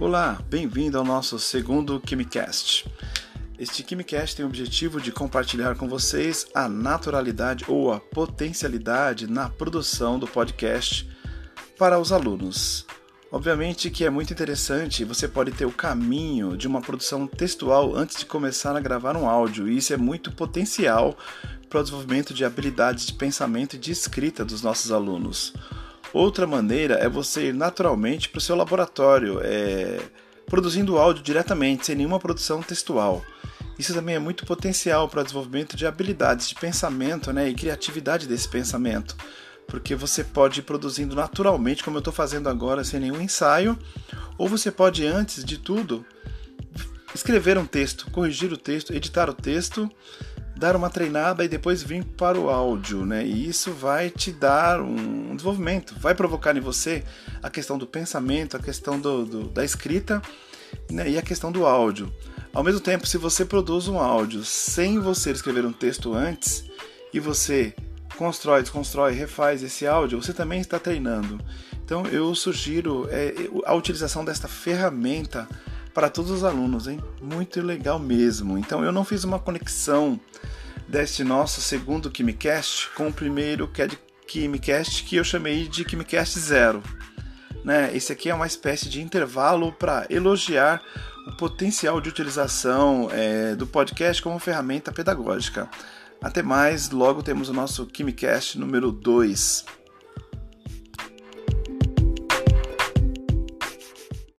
Olá, bem-vindo ao nosso segundo KimiCast. Este KimiCast tem o objetivo de compartilhar com vocês a naturalidade ou a potencialidade na produção do podcast para os alunos. Obviamente que é muito interessante, você pode ter o caminho de uma produção textual antes de começar a gravar um áudio, e isso é muito potencial para o desenvolvimento de habilidades de pensamento e de escrita dos nossos alunos. Outra maneira é você ir naturalmente para o seu laboratório, é, produzindo áudio diretamente, sem nenhuma produção textual. Isso também é muito potencial para o desenvolvimento de habilidades de pensamento né, e criatividade desse pensamento porque você pode ir produzindo naturalmente, como eu estou fazendo agora, sem nenhum ensaio, ou você pode, antes de tudo, escrever um texto, corrigir o texto, editar o texto, dar uma treinada e depois vir para o áudio, né? E isso vai te dar um desenvolvimento, vai provocar em você a questão do pensamento, a questão do, do da escrita né? e a questão do áudio. Ao mesmo tempo, se você produz um áudio sem você escrever um texto antes e você constrói, desconstrói, refaz esse áudio, você também está treinando. Então eu sugiro é, a utilização desta ferramenta para todos os alunos, hein? Muito legal mesmo. Então eu não fiz uma conexão deste nosso segundo KimiCast com o primeiro é KimiCast que eu chamei de KimiCast Zero. Né? Esse aqui é uma espécie de intervalo para elogiar o potencial de utilização é, do podcast como ferramenta pedagógica. Até mais, logo temos o nosso KimiCast número 2.